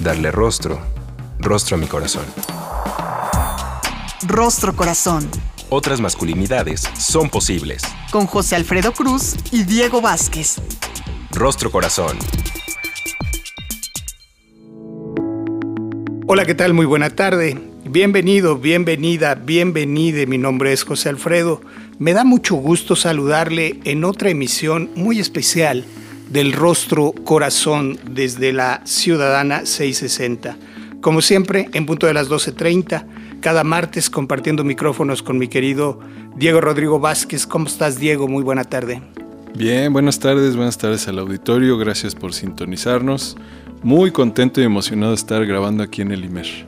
Darle rostro, rostro a mi corazón. Rostro Corazón. Otras masculinidades son posibles. Con José Alfredo Cruz y Diego Vázquez. Rostro Corazón. Hola, ¿qué tal? Muy buena tarde. Bienvenido, bienvenida, bienvenide. Mi nombre es José Alfredo. Me da mucho gusto saludarle en otra emisión muy especial del Rostro Corazón desde la Ciudadana 660. Como siempre, en punto de las 12.30, cada martes compartiendo micrófonos con mi querido Diego Rodrigo Vázquez. ¿Cómo estás, Diego? Muy buena tarde. Bien, buenas tardes, buenas tardes al auditorio. Gracias por sintonizarnos. Muy contento y emocionado de estar grabando aquí en el IMER.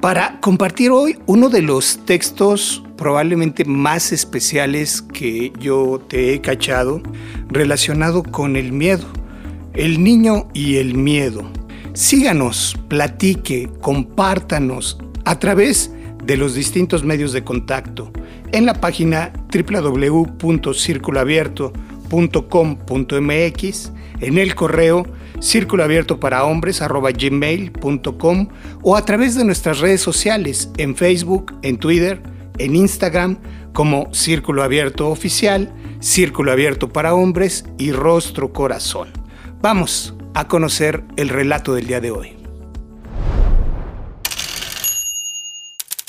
Para compartir hoy uno de los textos probablemente más especiales que yo te he cachado relacionado con el miedo, el niño y el miedo. Síganos, platique, compártanos a través de los distintos medios de contacto en la página www.circuloabierto.com.mx, en el correo círculo abierto para hombres gmail.com o a través de nuestras redes sociales en Facebook, en Twitter, en Instagram como Círculo Abierto Oficial, Círculo Abierto para Hombres y Rostro Corazón. Vamos a conocer el relato del día de hoy.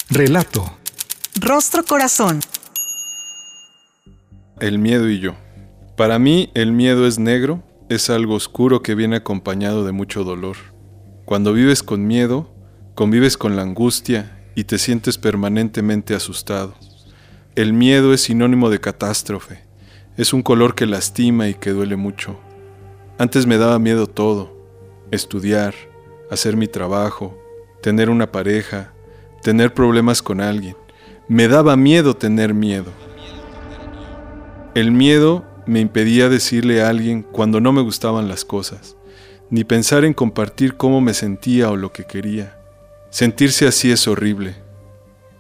Relato. Rostro Corazón. El miedo y yo. Para mí el miedo es negro es algo oscuro que viene acompañado de mucho dolor. Cuando vives con miedo, convives con la angustia y te sientes permanentemente asustado. El miedo es sinónimo de catástrofe. Es un color que lastima y que duele mucho. Antes me daba miedo todo. Estudiar, hacer mi trabajo, tener una pareja, tener problemas con alguien. Me daba miedo tener miedo. El miedo me impedía decirle a alguien cuando no me gustaban las cosas, ni pensar en compartir cómo me sentía o lo que quería. Sentirse así es horrible.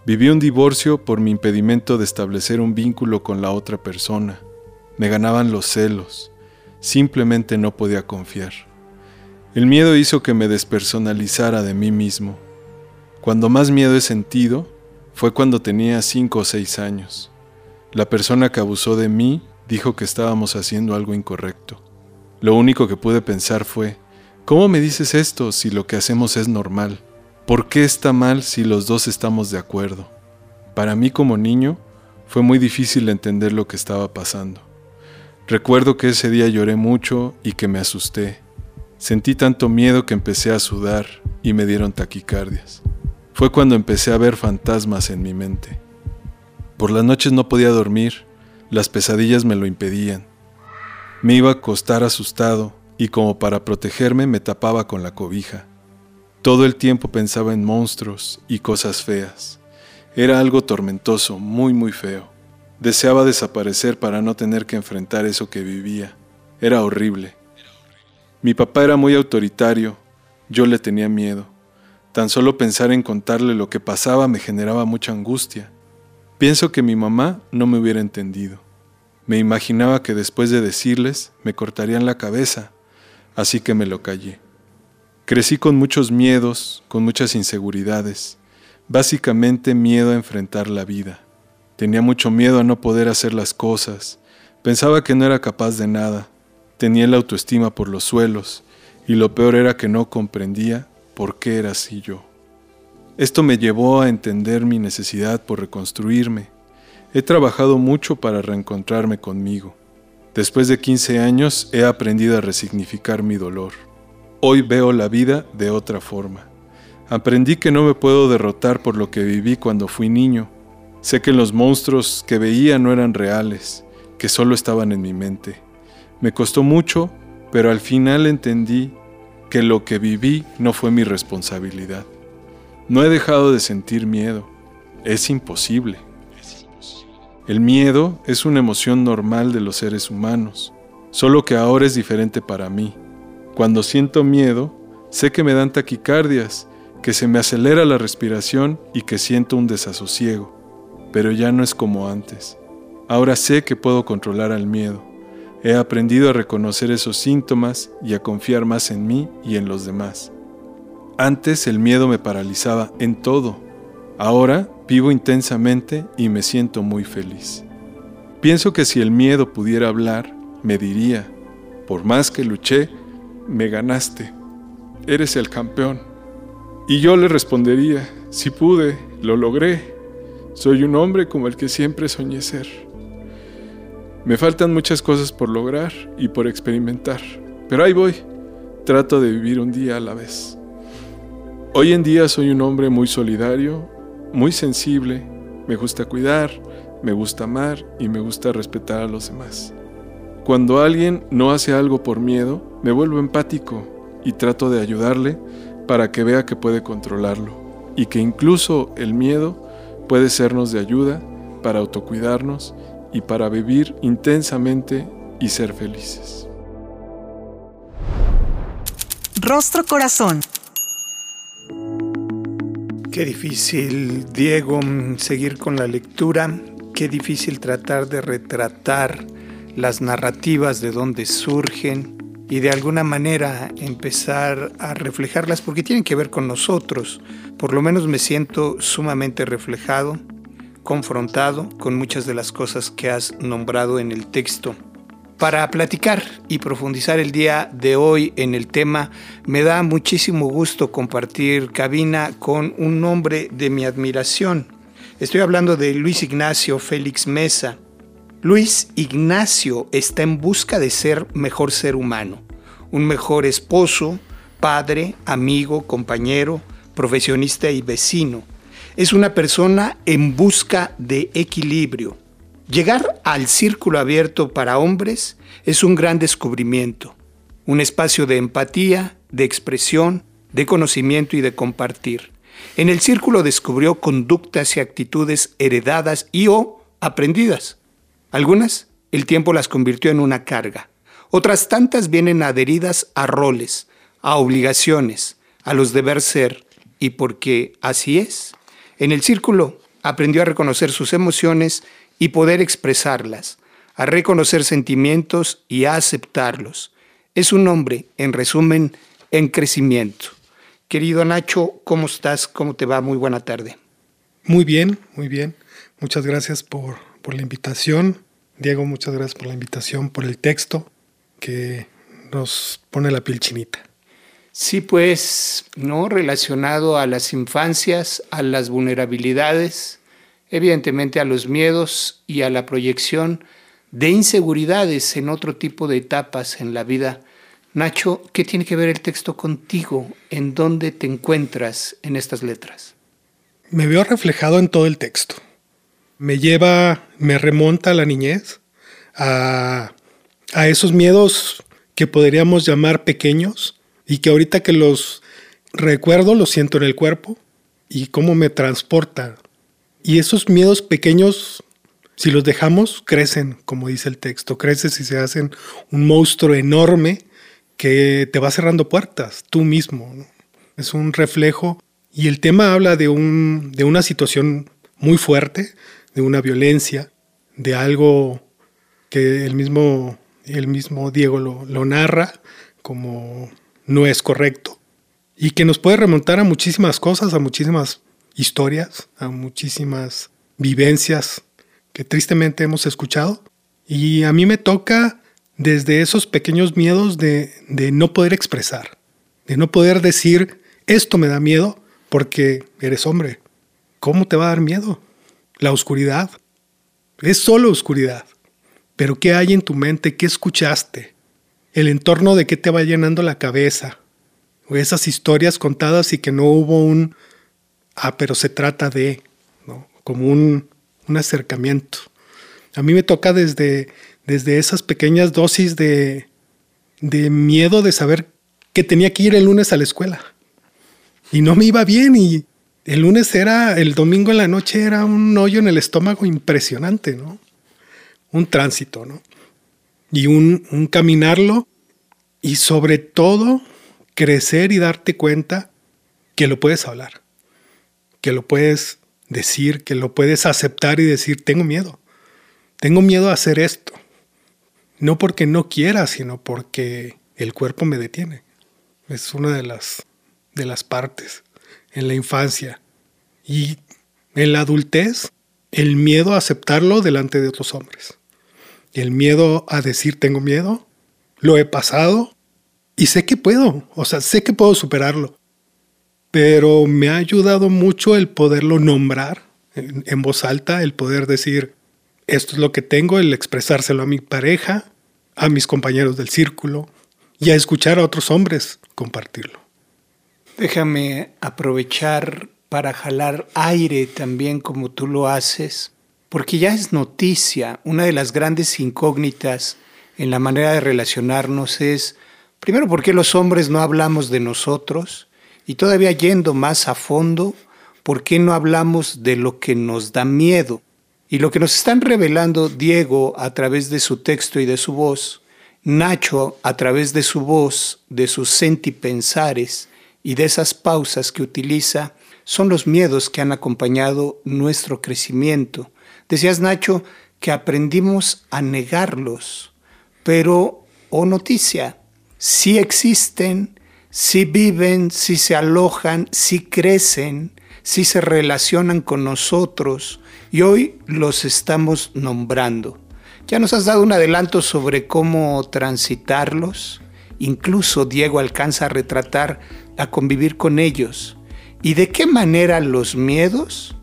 Viví un divorcio por mi impedimento de establecer un vínculo con la otra persona. Me ganaban los celos. Simplemente no podía confiar. El miedo hizo que me despersonalizara de mí mismo. Cuando más miedo he sentido fue cuando tenía cinco o seis años. La persona que abusó de mí dijo que estábamos haciendo algo incorrecto. Lo único que pude pensar fue, ¿cómo me dices esto si lo que hacemos es normal? ¿Por qué está mal si los dos estamos de acuerdo? Para mí como niño fue muy difícil entender lo que estaba pasando. Recuerdo que ese día lloré mucho y que me asusté. Sentí tanto miedo que empecé a sudar y me dieron taquicardias. Fue cuando empecé a ver fantasmas en mi mente. Por las noches no podía dormir las pesadillas me lo impedían. Me iba a acostar asustado y como para protegerme me tapaba con la cobija. Todo el tiempo pensaba en monstruos y cosas feas. Era algo tormentoso, muy muy feo. Deseaba desaparecer para no tener que enfrentar eso que vivía. Era horrible. Mi papá era muy autoritario, yo le tenía miedo. Tan solo pensar en contarle lo que pasaba me generaba mucha angustia. Pienso que mi mamá no me hubiera entendido. Me imaginaba que después de decirles me cortarían la cabeza, así que me lo callé. Crecí con muchos miedos, con muchas inseguridades, básicamente miedo a enfrentar la vida. Tenía mucho miedo a no poder hacer las cosas, pensaba que no era capaz de nada, tenía la autoestima por los suelos, y lo peor era que no comprendía por qué era así yo. Esto me llevó a entender mi necesidad por reconstruirme. He trabajado mucho para reencontrarme conmigo. Después de 15 años he aprendido a resignificar mi dolor. Hoy veo la vida de otra forma. Aprendí que no me puedo derrotar por lo que viví cuando fui niño. Sé que los monstruos que veía no eran reales, que solo estaban en mi mente. Me costó mucho, pero al final entendí que lo que viví no fue mi responsabilidad. No he dejado de sentir miedo. Es imposible. El miedo es una emoción normal de los seres humanos, solo que ahora es diferente para mí. Cuando siento miedo, sé que me dan taquicardias, que se me acelera la respiración y que siento un desasosiego, pero ya no es como antes. Ahora sé que puedo controlar al miedo. He aprendido a reconocer esos síntomas y a confiar más en mí y en los demás. Antes el miedo me paralizaba en todo. Ahora Vivo intensamente y me siento muy feliz. Pienso que si el miedo pudiera hablar, me diría, por más que luché, me ganaste, eres el campeón. Y yo le respondería, si pude, lo logré, soy un hombre como el que siempre soñé ser. Me faltan muchas cosas por lograr y por experimentar, pero ahí voy, trato de vivir un día a la vez. Hoy en día soy un hombre muy solidario muy sensible, me gusta cuidar, me gusta amar y me gusta respetar a los demás. Cuando alguien no hace algo por miedo, me vuelvo empático y trato de ayudarle para que vea que puede controlarlo y que incluso el miedo puede sernos de ayuda para autocuidarnos y para vivir intensamente y ser felices. Rostro Corazón. Qué difícil, Diego, seguir con la lectura. Qué difícil tratar de retratar las narrativas de dónde surgen y de alguna manera empezar a reflejarlas porque tienen que ver con nosotros. Por lo menos me siento sumamente reflejado, confrontado con muchas de las cosas que has nombrado en el texto. Para platicar y profundizar el día de hoy en el tema, me da muchísimo gusto compartir cabina con un hombre de mi admiración. Estoy hablando de Luis Ignacio Félix Mesa. Luis Ignacio está en busca de ser mejor ser humano, un mejor esposo, padre, amigo, compañero, profesionista y vecino. Es una persona en busca de equilibrio Llegar al círculo abierto para hombres es un gran descubrimiento, un espacio de empatía, de expresión, de conocimiento y de compartir. En el círculo descubrió conductas y actitudes heredadas y o aprendidas. Algunas, el tiempo las convirtió en una carga. Otras tantas vienen adheridas a roles, a obligaciones, a los deber ser, y porque así es. En el círculo aprendió a reconocer sus emociones y poder expresarlas, a reconocer sentimientos y a aceptarlos. Es un hombre, en resumen, en crecimiento. Querido Nacho, ¿cómo estás? ¿Cómo te va? Muy buena tarde. Muy bien, muy bien. Muchas gracias por, la invitación. Diego, muchas gracias por la invitación, por el texto que nos pone la piel chinita. Sí, pues, ¿no? Relacionado a las infancias, a las vulnerabilidades, evidentemente a los miedos y a la proyección de inseguridades en otro tipo de etapas en la vida. Nacho, ¿qué tiene que ver el texto contigo? ¿En dónde te encuentras en estas letras? Me veo reflejado en todo el texto. Me lleva, me remonta a la niñez, a, a esos miedos que podríamos llamar pequeños y que ahorita que los recuerdo los siento en el cuerpo y cómo me transporta y esos miedos pequeños, si los dejamos, crecen, como dice el texto, creces y se hacen un monstruo enorme que te va cerrando puertas, tú mismo. Es un reflejo y el tema habla de, un, de una situación muy fuerte, de una violencia, de algo que el mismo, el mismo Diego lo, lo narra como no es correcto y que nos puede remontar a muchísimas cosas, a muchísimas historias, a muchísimas vivencias que tristemente hemos escuchado. Y a mí me toca desde esos pequeños miedos de, no poder expresar, de no poder decir, esto me da miedo porque eres hombre. ¿Cómo te va a dar miedo? La oscuridad. Es solo oscuridad. Pero ¿qué hay en tu mente? ¿Qué escuchaste? El entorno de qué te va llenando la cabeza. O esas historias contadas y que no hubo un, ah, pero se trata de, ¿no? como un, acercamiento. A mí me toca desde, desde esas pequeñas dosis de, de miedo de saber que tenía que ir el lunes a la escuela. Y no me iba bien y el lunes era, el domingo en la noche era un hoyo en el estómago impresionante, ¿no? Un tránsito, ¿no? Y un, caminarlo y sobre todo crecer y darte cuenta que lo puedes hablar, que lo puedes decir, que lo puedes aceptar y decir, tengo miedo, tengo miedo a hacer esto. No porque no quiera, sino porque el cuerpo me detiene. Es una de las, de las partes en la infancia. Y en la adultez, el miedo a aceptarlo delante de otros hombres. El miedo a decir tengo miedo, lo he pasado y sé que puedo, o sea, sé que puedo superarlo. Pero me ha ayudado mucho el poderlo nombrar en, en voz alta, el poder decir, esto es lo que tengo, el expresárselo a mi pareja, a mis compañeros del círculo y a escuchar a otros hombres compartirlo. Déjame aprovechar para jalar aire también como tú lo haces, porque ya es noticia, una de las grandes incógnitas en la manera de relacionarnos es, primero, ¿por qué los hombres no hablamos de nosotros? Y todavía yendo más a fondo, ¿por qué no hablamos de lo que nos da miedo? Y lo que nos están revelando Diego a través de su texto y de su voz, Nacho a través de su voz, de sus sentipensares y de esas pausas que utiliza, son los miedos que han acompañado nuestro crecimiento. Decías, Nacho, que aprendimos a negarlos, pero, oh noticia, sí existen, sí viven, sí se alojan, sí crecen, sí se relacionan con nosotros, y hoy los estamos nombrando. Ya nos has dado un adelanto sobre cómo transitarlos. Incluso Diego alcanza a retratar, a convivir con ellos. ¿Y de qué manera los miedos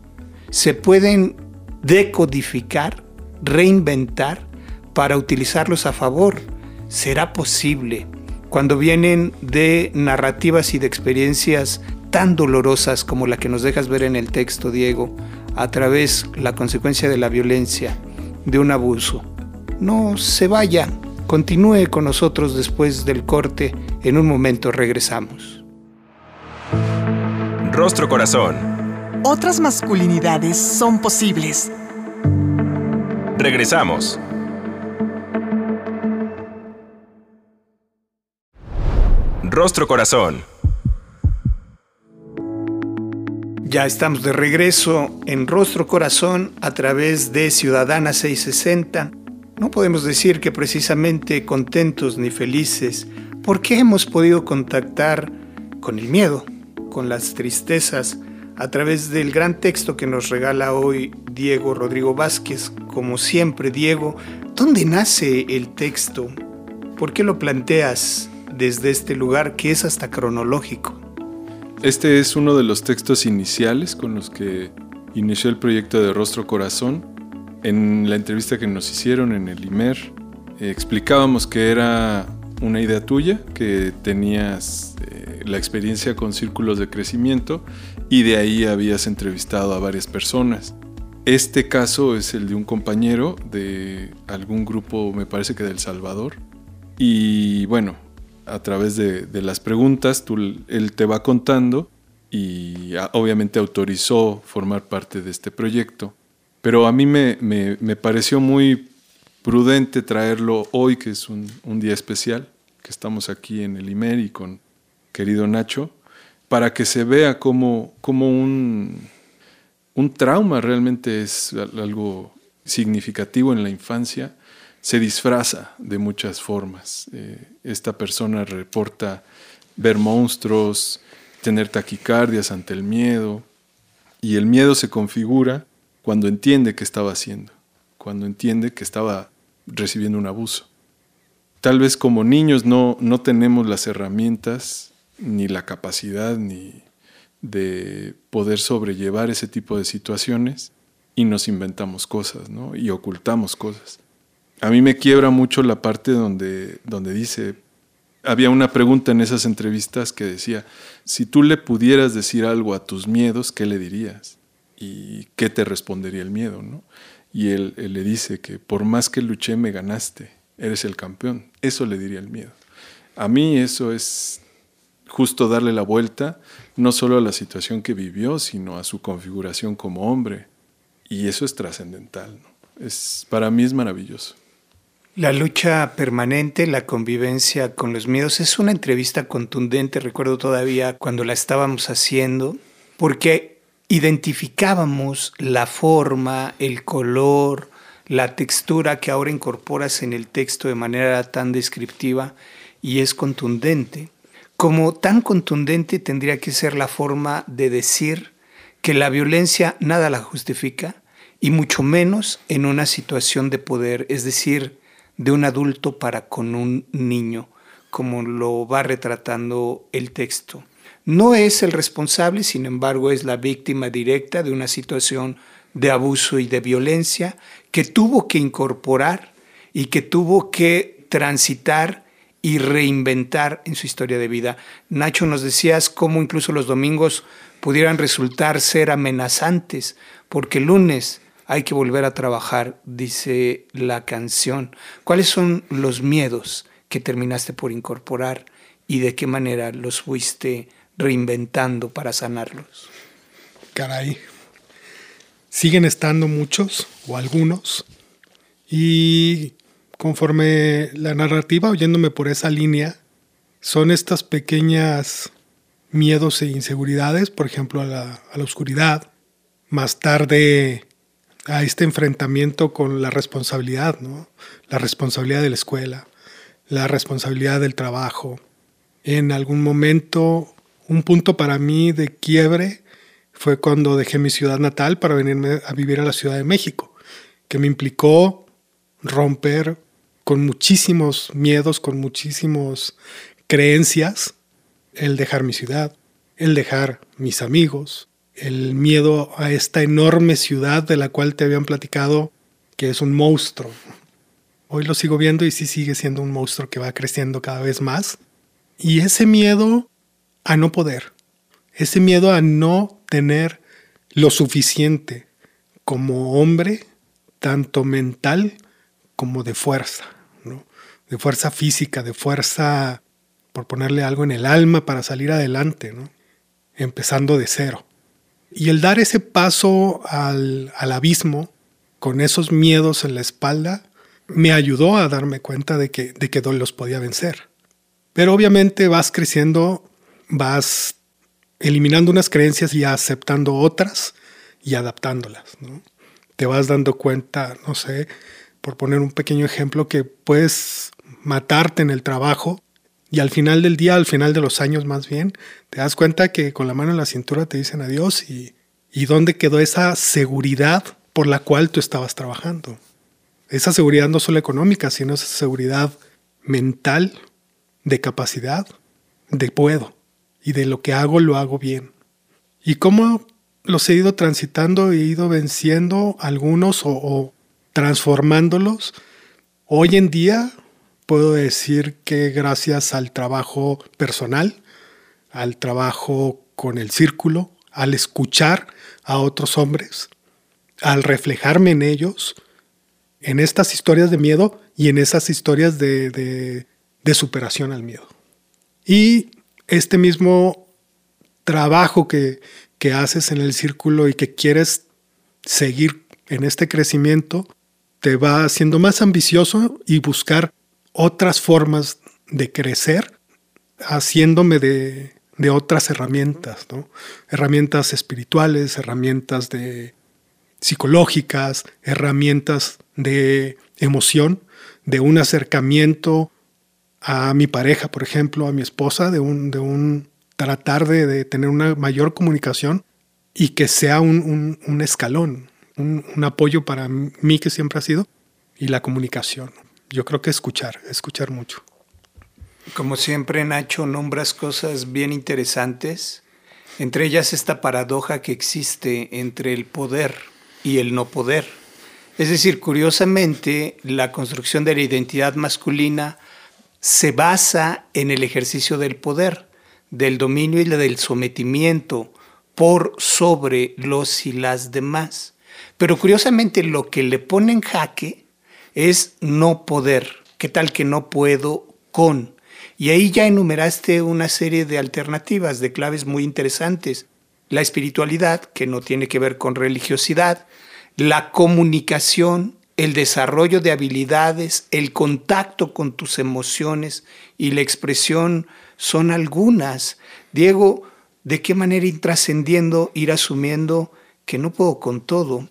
se pueden decodificar, reinventar para utilizarlos a favor? ¿Será posible cuando vienen de narrativas y de experiencias tan dolorosas como la que nos dejas ver en el texto, Diego, a través la consecuencia de la violencia, de un abuso. No se vaya, continúe con nosotros después del corte, en un momento regresamos. Rostro Corazón. Otras masculinidades son posibles. Regresamos. Rostro Corazón. Ya estamos de regreso en Rostro Corazón a través de Ciudadana 660. No podemos decir que precisamente contentos ni felices, porque hemos podido contactar con el miedo, con las tristezas, a través del gran texto que nos regala hoy Diego Rodrigo Vázquez. Como siempre, Diego, ¿dónde nace el texto? ¿Por qué lo planteas desde este lugar que es hasta cronológico? Este es uno de los textos iniciales con los que inició el proyecto de Rostro Corazón. En la entrevista que nos hicieron en el IMER, eh, explicábamos que era una idea tuya, que tenías eh, la experiencia con círculos de crecimiento y de ahí habías entrevistado a varias personas. Este caso es el de un compañero de algún grupo, me parece que del Salvador. Y bueno, a través de, las preguntas, él te va contando y obviamente autorizó formar parte de este proyecto. Pero a mí me, pareció muy prudente traerlo hoy, que es un, día especial, que estamos aquí en el IMER y con querido Nacho, para que se vea como, como un, un trauma realmente es algo significativo en la infancia se disfraza de muchas formas. Eh, esta persona reporta ver monstruos, tener taquicardias ante el miedo, y el miedo se configura cuando entiende qué estaba haciendo, cuando entiende que estaba recibiendo un abuso. Tal vez como niños no, no tenemos las herramientas ni la capacidad ni de poder sobrellevar ese tipo de situaciones y nos inventamos cosas ¿no? y ocultamos cosas a mí me quiebra mucho la parte donde, donde dice, había una pregunta en esas entrevistas que decía, si tú le pudieras decir algo a tus miedos, ¿qué le dirías? ¿Y qué te respondería el miedo? ¿no? Y él, le dice que por más que luché me ganaste, eres el campeón. Eso le diría el miedo. A mí eso es justo darle la vuelta, no solo a la situación que vivió, sino a su configuración como hombre. Y eso es trascendental. Es, para mí es maravilloso. La lucha permanente, la convivencia con los miedos, es una entrevista contundente, recuerdo todavía cuando la estábamos haciendo, porque identificábamos la forma, el color, la textura que ahora incorporas en el texto de manera tan descriptiva y es contundente. Como tan contundente tendría que ser la forma de decir que la violencia nada la justifica y mucho menos en una situación de poder, es decir, de un adulto para con un niño, como lo va retratando el texto. No es el responsable, sin embargo, es la víctima directa de una situación de abuso y de violencia que tuvo que incorporar y que tuvo que transitar y reinventar en su historia de vida. Nacho, nos decías cómo incluso los domingos pudieran resultar ser amenazantes, porque el lunes hay que volver a trabajar, dice la canción. ¿Cuáles son los miedos que terminaste por incorporar y de qué manera los fuiste reinventando para sanarlos? Caray. Siguen estando muchos o algunos y conforme la narrativa, oyéndome por esa línea, son estas pequeñas miedos e inseguridades, por ejemplo, a la, a oscuridad, más tarde a este enfrentamiento con la responsabilidad. La responsabilidad de la escuela, la responsabilidad del trabajo. En algún momento, un punto para mí de quiebre fue cuando dejé mi ciudad natal para venirme a vivir a la Ciudad de México, que me implicó romper con muchísimos miedos, con muchísimas creencias, el dejar mi ciudad, el dejar mis amigos, el miedo a esta enorme ciudad de la cual te habían platicado que es un monstruo. Hoy lo sigo viendo y sí sigue siendo un monstruo que va creciendo cada vez más. Y ese miedo a no poder, ese miedo a no tener lo suficiente como hombre, tanto mental como de fuerza, de fuerza física, de fuerza, por ponerle algo en el alma para salir adelante, empezando de cero. Y el dar ese paso al, abismo con esos miedos en la espalda me ayudó a darme cuenta de que, de que los podía vencer. Pero obviamente vas creciendo, vas eliminando unas creencias y aceptando otras y adaptándolas. Te vas dando cuenta, no sé, por poner un pequeño ejemplo, que puedes matarte en el trabajo y al final del día, al final de los años más bien, te das cuenta que con la mano en la cintura te dicen adiós y, y dónde quedó esa seguridad por la cual tú estabas trabajando. Esa seguridad no solo económica, sino esa seguridad mental, de capacidad, de puedo y de lo que hago lo hago bien. Y cómo los he ido transitando, he ido venciendo algunos o, o transformándolos. Hoy en día puedo decir que gracias al trabajo personal, al trabajo con el círculo, al escuchar a otros hombres, al reflejarme en ellos, en estas historias de miedo y en esas historias de, superación al miedo. Y este mismo trabajo que, que haces en el círculo y que quieres seguir en este crecimiento, te va haciendo más ambicioso y buscar otras formas de crecer, haciéndome de, otras herramientas, herramientas espirituales, herramientas de psicológicas, herramientas de emoción, de un acercamiento a mi pareja, por ejemplo, a mi esposa, de un, de un tratar de, tener una mayor comunicación y que sea un, escalón, un, apoyo para mí que siempre ha sido, y la comunicación yo creo que escuchar, escuchar mucho. Como siempre, Nacho, nombras cosas bien interesantes, entre ellas esta paradoja que existe entre el poder y el no poder. Es decir, curiosamente, la construcción de la identidad masculina se basa en el ejercicio del poder, del dominio y del sometimiento por sobre los y las demás. Pero curiosamente lo que le pone en jaque es no poder. ¿Qué tal que no puedo con? Y ahí ya enumeraste una serie de alternativas, de claves muy interesantes. La espiritualidad, que no tiene que ver con religiosidad, la comunicación, el desarrollo de habilidades, el contacto con tus emociones y la expresión son algunas. Diego, ¿de qué manera ir trascendiendo, ir asumiendo que no puedo con todo?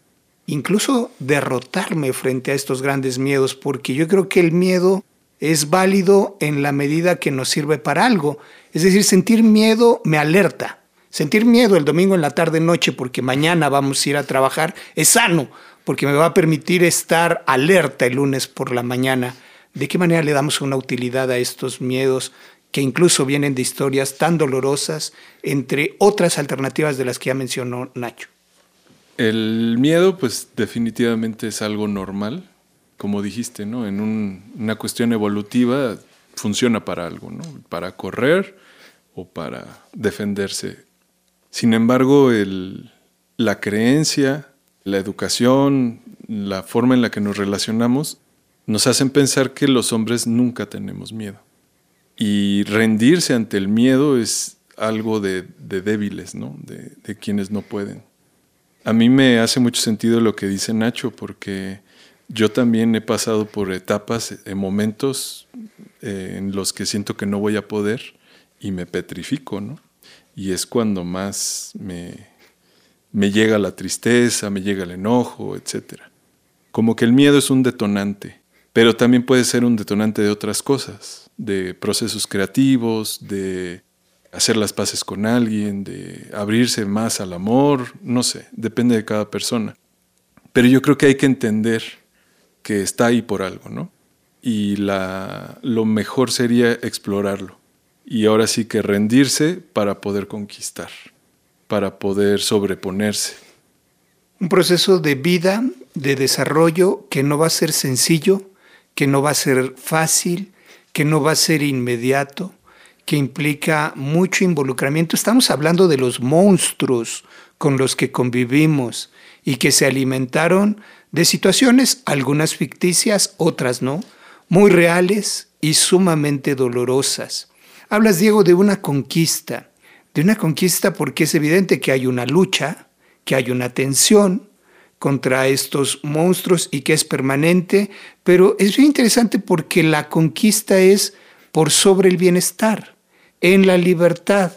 Incluso derrotarme frente a estos grandes miedos, porque yo creo que el miedo es válido en la medida que nos sirve para algo. Es decir, sentir miedo me alerta. Sentir miedo el domingo en la tarde noche porque mañana vamos a ir a trabajar es sano, porque me va a permitir estar alerta el lunes por la mañana. ¿De qué manera le damos una utilidad a estos miedos que incluso vienen de historias tan dolorosas, entre otras alternativas de las que ya mencionó Nacho? El miedo, pues definitivamente es algo normal, como dijiste, ¿no? En una cuestión evolutiva funciona para algo, ¿no? Para correr o para defenderse. Sin embargo, la creencia, la educación, la forma en la que nos relacionamos, nos hacen pensar que los hombres nunca tenemos miedo. Y rendirse ante el miedo es algo de, débiles, ¿no? De, quienes no pueden. A mí me hace mucho sentido lo que dice Nacho, porque yo también he pasado por etapas, en momentos eh, en los que siento que no voy a poder y me petrifico, ¿no? Y es cuando más me, me llega la tristeza, me llega el enojo, etc. Como que el miedo es un detonante, pero también puede ser un detonante de otras cosas, de procesos creativos, de hacer las paces con alguien, de abrirse más al amor, no sé, depende de cada persona. Pero yo creo que hay que entender que está ahí por algo, ¿no? Y la, lo mejor sería explorarlo. Y ahora sí que rendirse para poder conquistar para poder sobreponerse. Un proceso de vida, de desarrollo que no va a ser sencillo, que no va a ser fácil, que no va a ser inmediato, que implica mucho involucramiento. Estamos hablando de los monstruos con los que convivimos y que se alimentaron de situaciones, algunas ficticias, otras no, muy reales y sumamente dolorosas. Hablas, Diego, de una conquista de una conquista porque es evidente que hay una lucha, que hay una tensión contra estos monstruos y que es permanente, pero es bien interesante porque la conquista es por sobre el bienestar, en la libertad,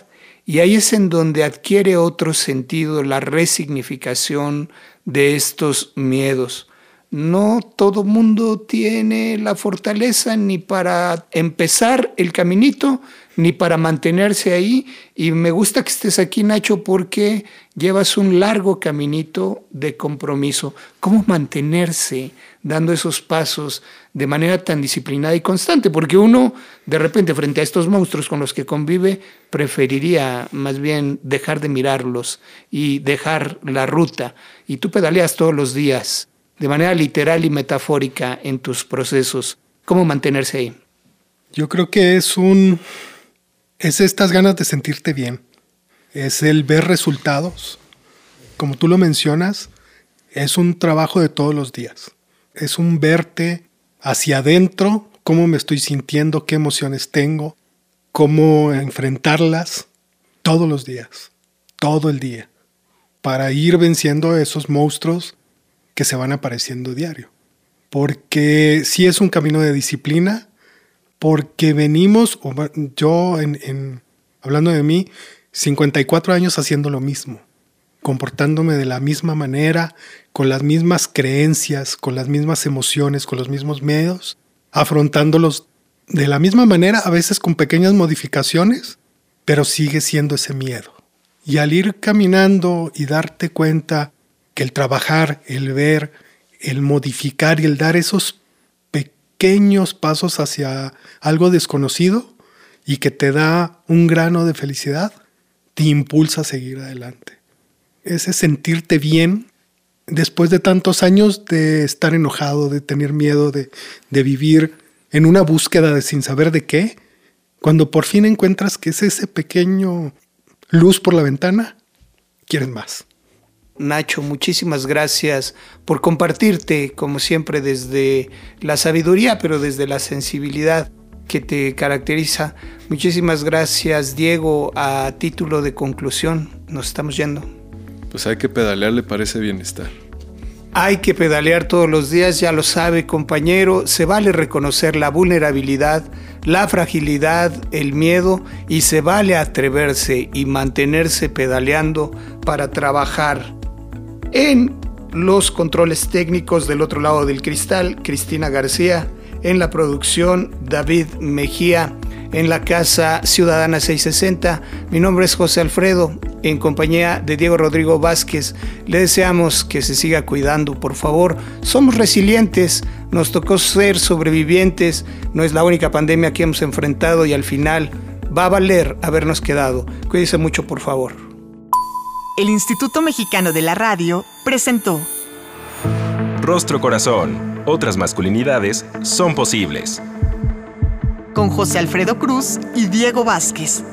y ahí es en donde adquiere otro sentido la resignificación de estos miedos. No todo mundo tiene la fortaleza ni para empezar el caminito, ni para mantenerse ahí. Y me gusta que estés aquí, Nacho, porque llevas un largo caminito de compromiso. ¿Cómo mantenerse dando esos pasos de manera tan disciplinada y constante? Porque uno, de repente, frente a estos monstruos con los que convive, preferiría más bien dejar de mirarlos y dejar la ruta. Y tú pedaleas todos los días, de manera literal y metafórica en tus procesos. ¿Cómo mantenerse ahí? Yo creo que es un es estas ganas de sentirte bien, es el ver resultados. Como tú lo mencionas, es un trabajo de todos los días. Es un verte hacia adentro, cómo me estoy sintiendo, qué emociones tengo, cómo enfrentarlas todos los días, todo el día, para ir venciendo esos monstruos que se van apareciendo diario. Porque si es un camino de disciplina, porque venimos, yo hablando de mí, 54 años haciendo lo mismo, comportándome de la misma manera, con las mismas creencias, con las mismas emociones, con los mismos medios, afrontándolos de la misma manera, a veces con pequeñas modificaciones, pero sigue siendo ese miedo. Y al ir caminando y darte cuenta que el trabajar, el ver, el modificar y el dar esos pequeños pasos hacia algo desconocido y que te da un grano de felicidad, te impulsa a seguir adelante. Ese sentirte bien después de tantos años de estar enojado, de tener miedo, de, de vivir en una búsqueda de sin saber de qué, cuando por fin encuentras que es ese pequeño luz por la ventana, quieres más. Nacho, muchísimas gracias por compartirte, como siempre, desde la sabiduría, pero desde la sensibilidad. que te caracteriza. Muchísimas gracias, Diego. A título de conclusión, nos estamos yendo. Pues hay que pedalear, le parece bienestar. Hay que pedalear todos los días, ya lo sabe compañero, se vale reconocer la vulnerabilidad, la fragilidad, el miedo y se vale atreverse y mantenerse pedaleando para trabajar en los controles técnicos del otro lado del cristal, Cristina García, en la producción David Mejía, en la Casa Ciudadana 660. Mi nombre es José Alfredo, en compañía de Diego Rodrigo Vázquez. Le deseamos que se siga cuidando, por favor. Somos resilientes, nos tocó ser sobrevivientes, no es la única pandemia que hemos enfrentado y al final va a valer habernos quedado. Cuídese mucho, por favor. El Instituto Mexicano de la Radio presentó Rostro Corazón. Otras masculinidades son posibles. con José Alfredo Cruz y Diego Vázquez.